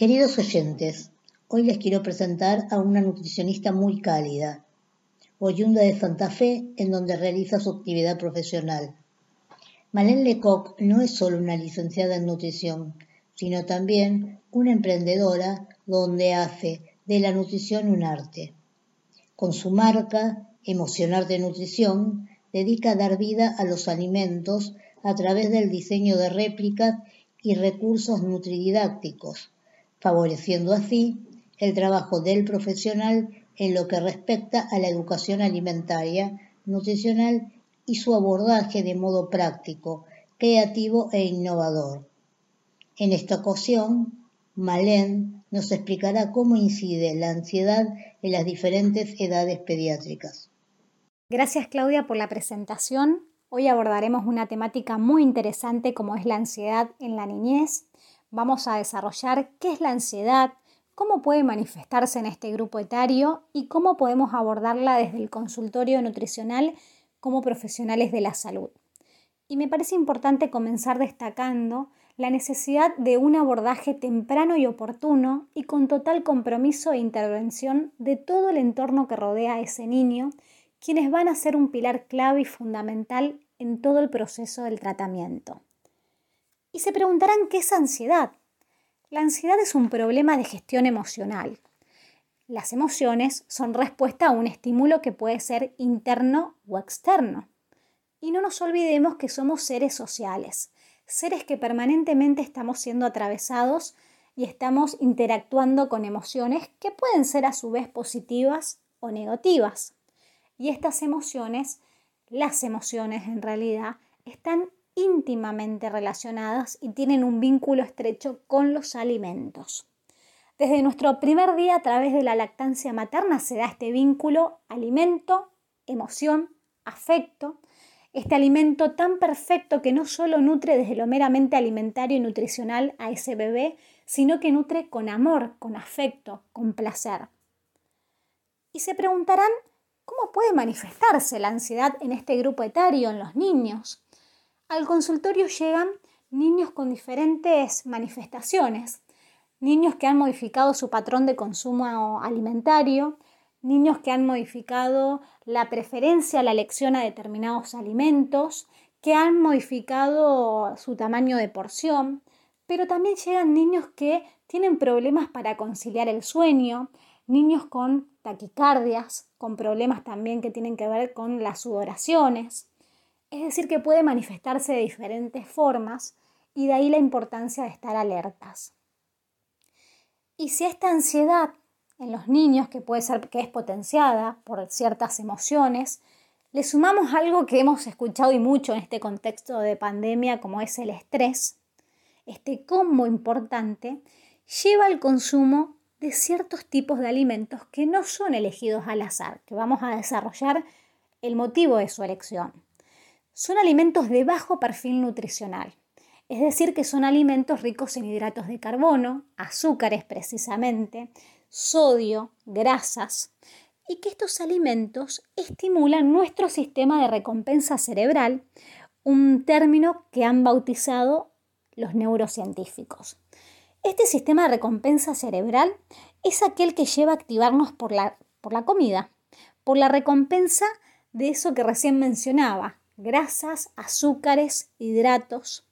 Queridos oyentes, hoy les quiero presentar a una nutricionista muy cálida, oriunda de Santa Fe, en donde realiza su actividad profesional. Malén Lecoq no es solo una licenciada en nutrición, sino también una emprendedora donde hace de la nutrición un arte. Con su marca, Emocionar de Nutrición, dedica a dar vida a los alimentos a través del diseño de réplicas y recursos nutrididácticos, favoreciendo así el trabajo del profesional en lo que respecta a la educación alimentaria, nutricional y su abordaje de modo práctico, creativo e innovador. En esta ocasión, Malén nos explicará cómo incide la ansiedad en las diferentes edades pediátricas. Gracias Claudia por la presentación. Hoy abordaremos una temática muy interesante como es la ansiedad en la niñez. Vamos a desarrollar qué es la ansiedad, cómo puede manifestarse en este grupo etario y cómo podemos abordarla desde el consultorio nutricional como profesionales de la salud. Y me parece importante comenzar destacando la necesidad de un abordaje temprano y oportuno y con total compromiso e intervención de todo el entorno que rodea a ese niño, quienes van a ser un pilar clave y fundamental en todo el proceso del tratamiento. Y se preguntarán qué es ansiedad. La ansiedad es un problema de gestión emocional. Las emociones son respuesta a un estímulo que puede ser interno o externo. Y no nos olvidemos que somos seres sociales, seres que permanentemente estamos siendo atravesados y estamos interactuando con emociones que pueden ser a su vez positivas o negativas. Y estas emociones, las emociones en realidad, están íntimamente relacionadas y tienen un vínculo estrecho con los alimentos. Desde nuestro primer día a través de la lactancia materna se da este vínculo alimento, emoción, afecto, este alimento tan perfecto que no solo nutre desde lo meramente alimentario y nutricional a ese bebé, sino que nutre con amor, con afecto, con placer. Y se preguntarán, ¿cómo puede manifestarse la ansiedad en este grupo etario, en los niños? Al consultorio llegan niños con diferentes manifestaciones, niños que han modificado su patrón de consumo alimentario, niños que han modificado la preferencia a la elección a determinados alimentos, que han modificado su tamaño de porción, pero también llegan niños que tienen problemas para conciliar el sueño, niños con taquicardias, con problemas también que tienen que ver con las sudoraciones, es decir, que puede manifestarse de diferentes formas y de ahí la importancia de estar alertas. Y si esta ansiedad en los niños, que puede ser que es potenciada por ciertas emociones, le sumamos algo que hemos escuchado y mucho en este contexto de pandemia, como es el estrés, este combo importante lleva al consumo de ciertos tipos de alimentos que no son elegidos al azar, que vamos a desarrollar el motivo de su elección son alimentos de bajo perfil nutricional, es decir, que son alimentos ricos en hidratos de carbono, azúcares precisamente, sodio, grasas, y que estos alimentos estimulan nuestro sistema de recompensa cerebral, un término que han bautizado los neurocientíficos. Este sistema de recompensa cerebral es aquel que lleva a activarnos por la, por la comida, por la recompensa de eso que recién mencionaba, grasas, azúcares, hidratos.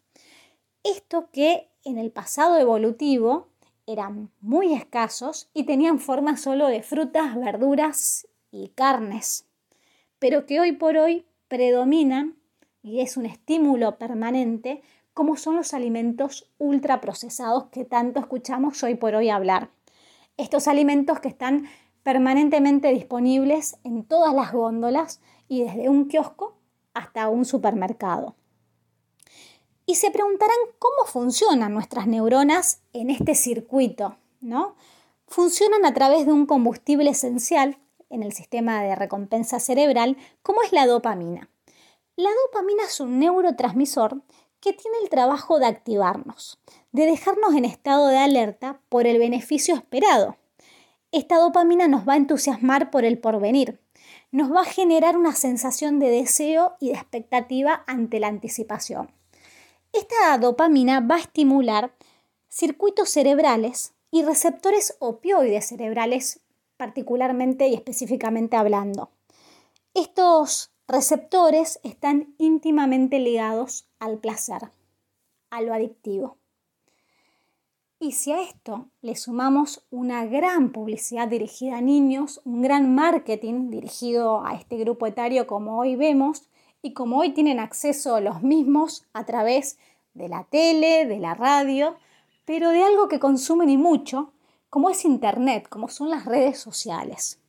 Esto que en el pasado evolutivo eran muy escasos y tenían forma solo de frutas, verduras y carnes, pero que hoy por hoy predominan y es un estímulo permanente como son los alimentos ultraprocesados que tanto escuchamos hoy por hoy hablar. Estos alimentos que están permanentemente disponibles en todas las góndolas y desde un kiosco hasta un supermercado. Y se preguntarán cómo funcionan nuestras neuronas en este circuito, ¿no? Funcionan a través de un combustible esencial en el sistema de recompensa cerebral, como es la dopamina. La dopamina es un neurotransmisor que tiene el trabajo de activarnos, de dejarnos en estado de alerta por el beneficio esperado. Esta dopamina nos va a entusiasmar por el porvenir, nos va a generar una sensación de deseo y de expectativa ante la anticipación. Esta dopamina va a estimular circuitos cerebrales y receptores opioides cerebrales, particularmente y específicamente hablando. Estos receptores están íntimamente ligados al placer, a lo adictivo. Y si a esto le sumamos una gran publicidad dirigida a niños, un gran marketing dirigido a este grupo etario como hoy vemos, y como hoy tienen acceso los mismos a través de la tele, de la radio, pero de algo que consumen y mucho, como es Internet, como son las redes sociales.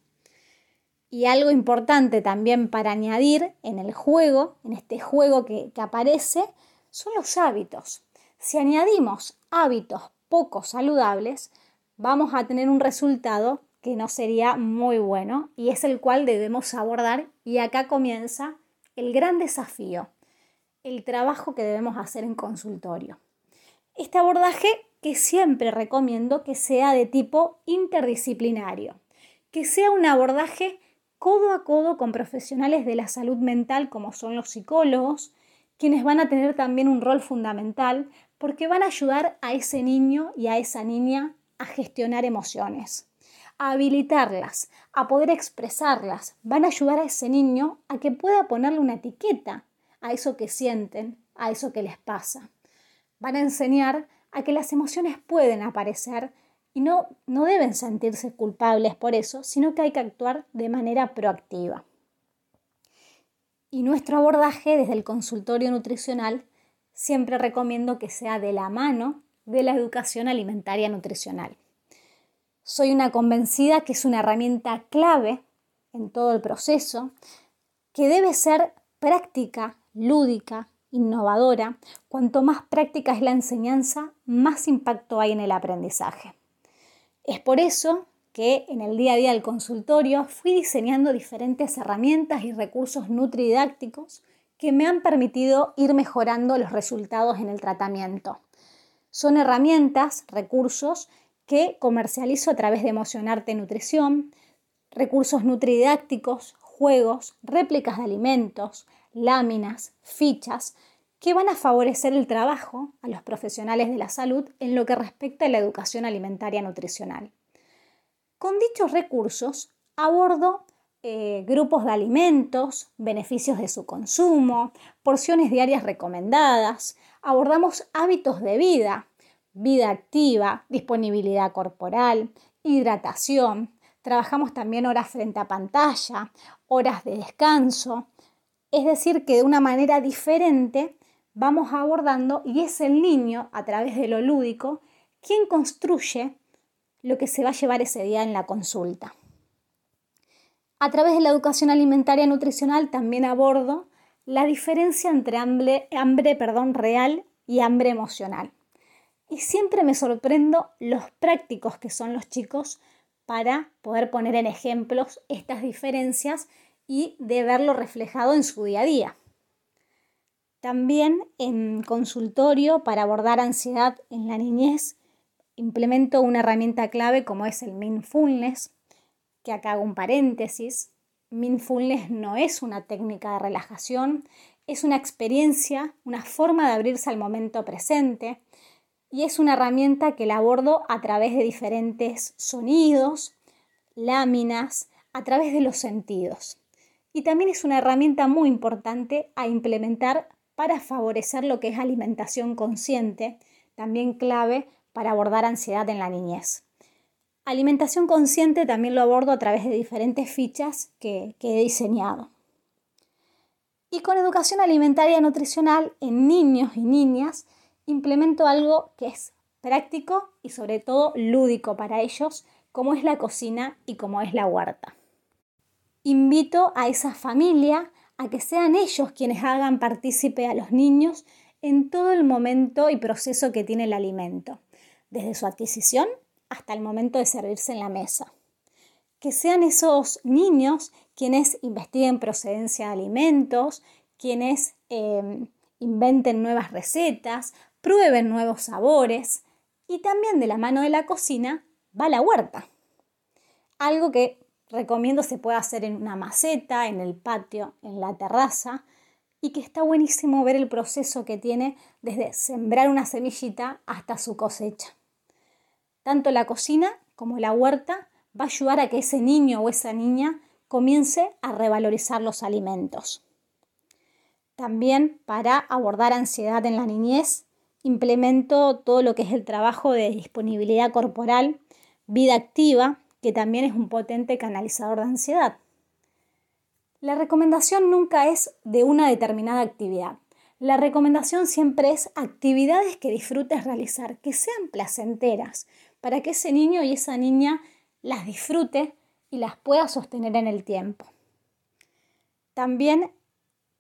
Y algo importante también para añadir en el juego, en este juego que, aparece, son los hábitos. Si añadimos hábitos poco saludables, vamos a tener un resultado que no sería muy bueno y es el cual debemos abordar y acá comienza el gran desafío, el trabajo que debemos hacer en consultorio. Este abordaje que siempre recomiendo que sea de tipo interdisciplinario, que sea un abordaje codo a codo con profesionales de la salud mental como son los psicólogos, quienes van a tener también un rol fundamental porque van a ayudar a ese niño y a esa niña a gestionar emociones, a habilitarlas, a poder expresarlas, van a ayudar a ese niño a que pueda ponerle una etiqueta a eso que sienten, a eso que les pasa. Van a enseñar a que las emociones pueden aparecer y no, no deben sentirse culpables por eso, sino que hay que actuar de manera proactiva. Y nuestro abordaje desde el consultorio nutricional siempre recomiendo que sea de la mano de la educación alimentaria nutricional. Soy una convencida que es una herramienta clave en todo el proceso, que debe ser práctica, lúdica, innovadora. Cuanto más práctica es la enseñanza, más impacto hay en el aprendizaje. Es por eso que en el día a día del consultorio fui diseñando diferentes herramientas y recursos nutrididácticos que me han permitido ir mejorando los resultados en el tratamiento. Son herramientas, recursos que comercializo a través de Emocionarte Nutrición, recursos nutrididácticos, juegos, réplicas de alimentos, láminas, fichas, que van a favorecer el trabajo a los profesionales de la salud en lo que respecta a la educación alimentaria nutricional. Con dichos recursos abordo eh, grupos de alimentos, beneficios de su consumo, porciones diarias recomendadas, abordamos hábitos de vida, vida activa, disponibilidad corporal, hidratación, trabajamos también horas frente a pantalla, horas de descanso, es decir, que de una manera diferente vamos abordando y es el niño, a través de lo lúdico, quien construye lo que se va a llevar ese día en la consulta. A través de la educación alimentaria nutricional también abordo la diferencia entre hambre, hambre perdón, real y hambre emocional. Y siempre me sorprendo los prácticos que son los chicos para poder poner en ejemplos estas diferencias y de verlo reflejado en su día a día. También en consultorio para abordar ansiedad en la niñez implemento una herramienta clave como es el Mindfulness, que acá hago un paréntesis, mindfulness no es una técnica de relajación, es una experiencia, una forma de abrirse al momento presente y es una herramienta que la abordo a través de diferentes sonidos, láminas, a través de los sentidos. Y también es una herramienta muy importante a implementar para favorecer lo que es alimentación consciente, también clave para abordar ansiedad en la niñez. Alimentación consciente también lo abordo a través de diferentes fichas que, he diseñado. Y con educación alimentaria y nutricional en niños y niñas implemento algo que es práctico y sobre todo lúdico para ellos, como es la cocina y como es la huerta. Invito a esa familia a que sean ellos quienes hagan partícipe a los niños en todo el momento y proceso que tiene el alimento, desde su adquisición hasta el momento de servirse en la mesa. Que sean esos niños quienes investiguen procedencia de alimentos, quienes em, inventen nuevas recetas, prueben nuevos sabores y también de la mano de la cocina va la huerta. Algo que recomiendo se puede hacer en una maceta, en el patio, en la terraza y que está buenísimo ver el proceso que tiene desde sembrar una semillita hasta su cosecha. Tanto la cocina como la huerta va a ayudar a que ese niño o esa niña comience a revalorizar los alimentos. También para abordar ansiedad en la niñez, implemento todo lo que es el trabajo de disponibilidad corporal, vida activa, que también es un potente canalizador de ansiedad. La recomendación nunca es de una determinada actividad. La recomendación siempre es actividades que disfrutes realizar, que sean placenteras, para que ese niño y esa niña las disfrute y las pueda sostener en el tiempo. También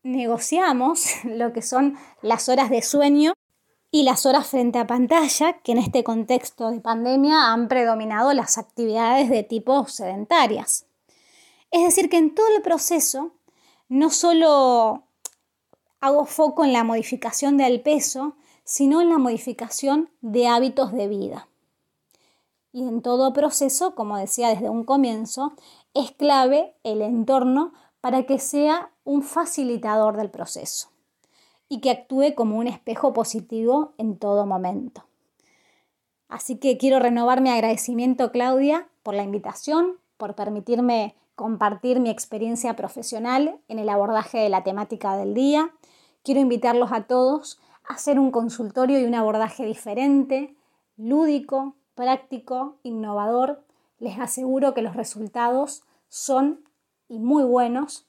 negociamos lo que son las horas de sueño y las horas frente a pantalla, que en este contexto de pandemia han predominado las actividades de tipo sedentarias. Es decir, que en todo el proceso no solo hago foco en la modificación del peso, sino en la modificación de hábitos de vida. Y en todo proceso, como decía desde un comienzo, es clave el entorno para que sea un facilitador del proceso y que actúe como un espejo positivo en todo momento. Así que quiero renovar mi agradecimiento, Claudia, por la invitación, por permitirme compartir mi experiencia profesional en el abordaje de la temática del día. Quiero invitarlos a todos a hacer un consultorio y un abordaje diferente, lúdico, práctico, innovador. Les aseguro que los resultados son y muy buenos,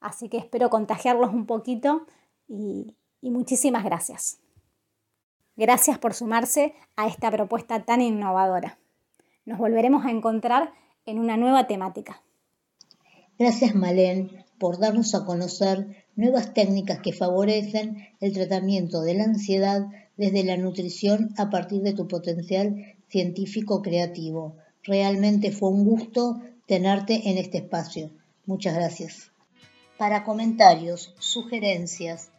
así que espero contagiarlos un poquito y, muchísimas gracias. Gracias por sumarse a esta propuesta tan innovadora. Nos volveremos a encontrar en una nueva temática. Gracias, Malén, por darnos a conocer nuevas técnicas que favorecen el tratamiento de la ansiedad desde la nutrición a partir de tu potencial científico creativo. Realmente fue un gusto tenerte en este espacio. Muchas gracias. Para comentarios, sugerencias,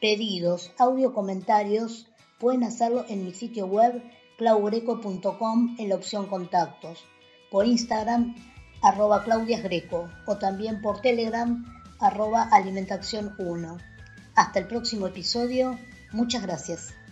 pedidos, audio comentarios, pueden hacerlo en mi sitio web claugreco.com en la opción contactos. Por Instagram arroba Claudias Greco o también por Telegram arroba alimentación 1. Hasta el próximo episodio. Muchas gracias.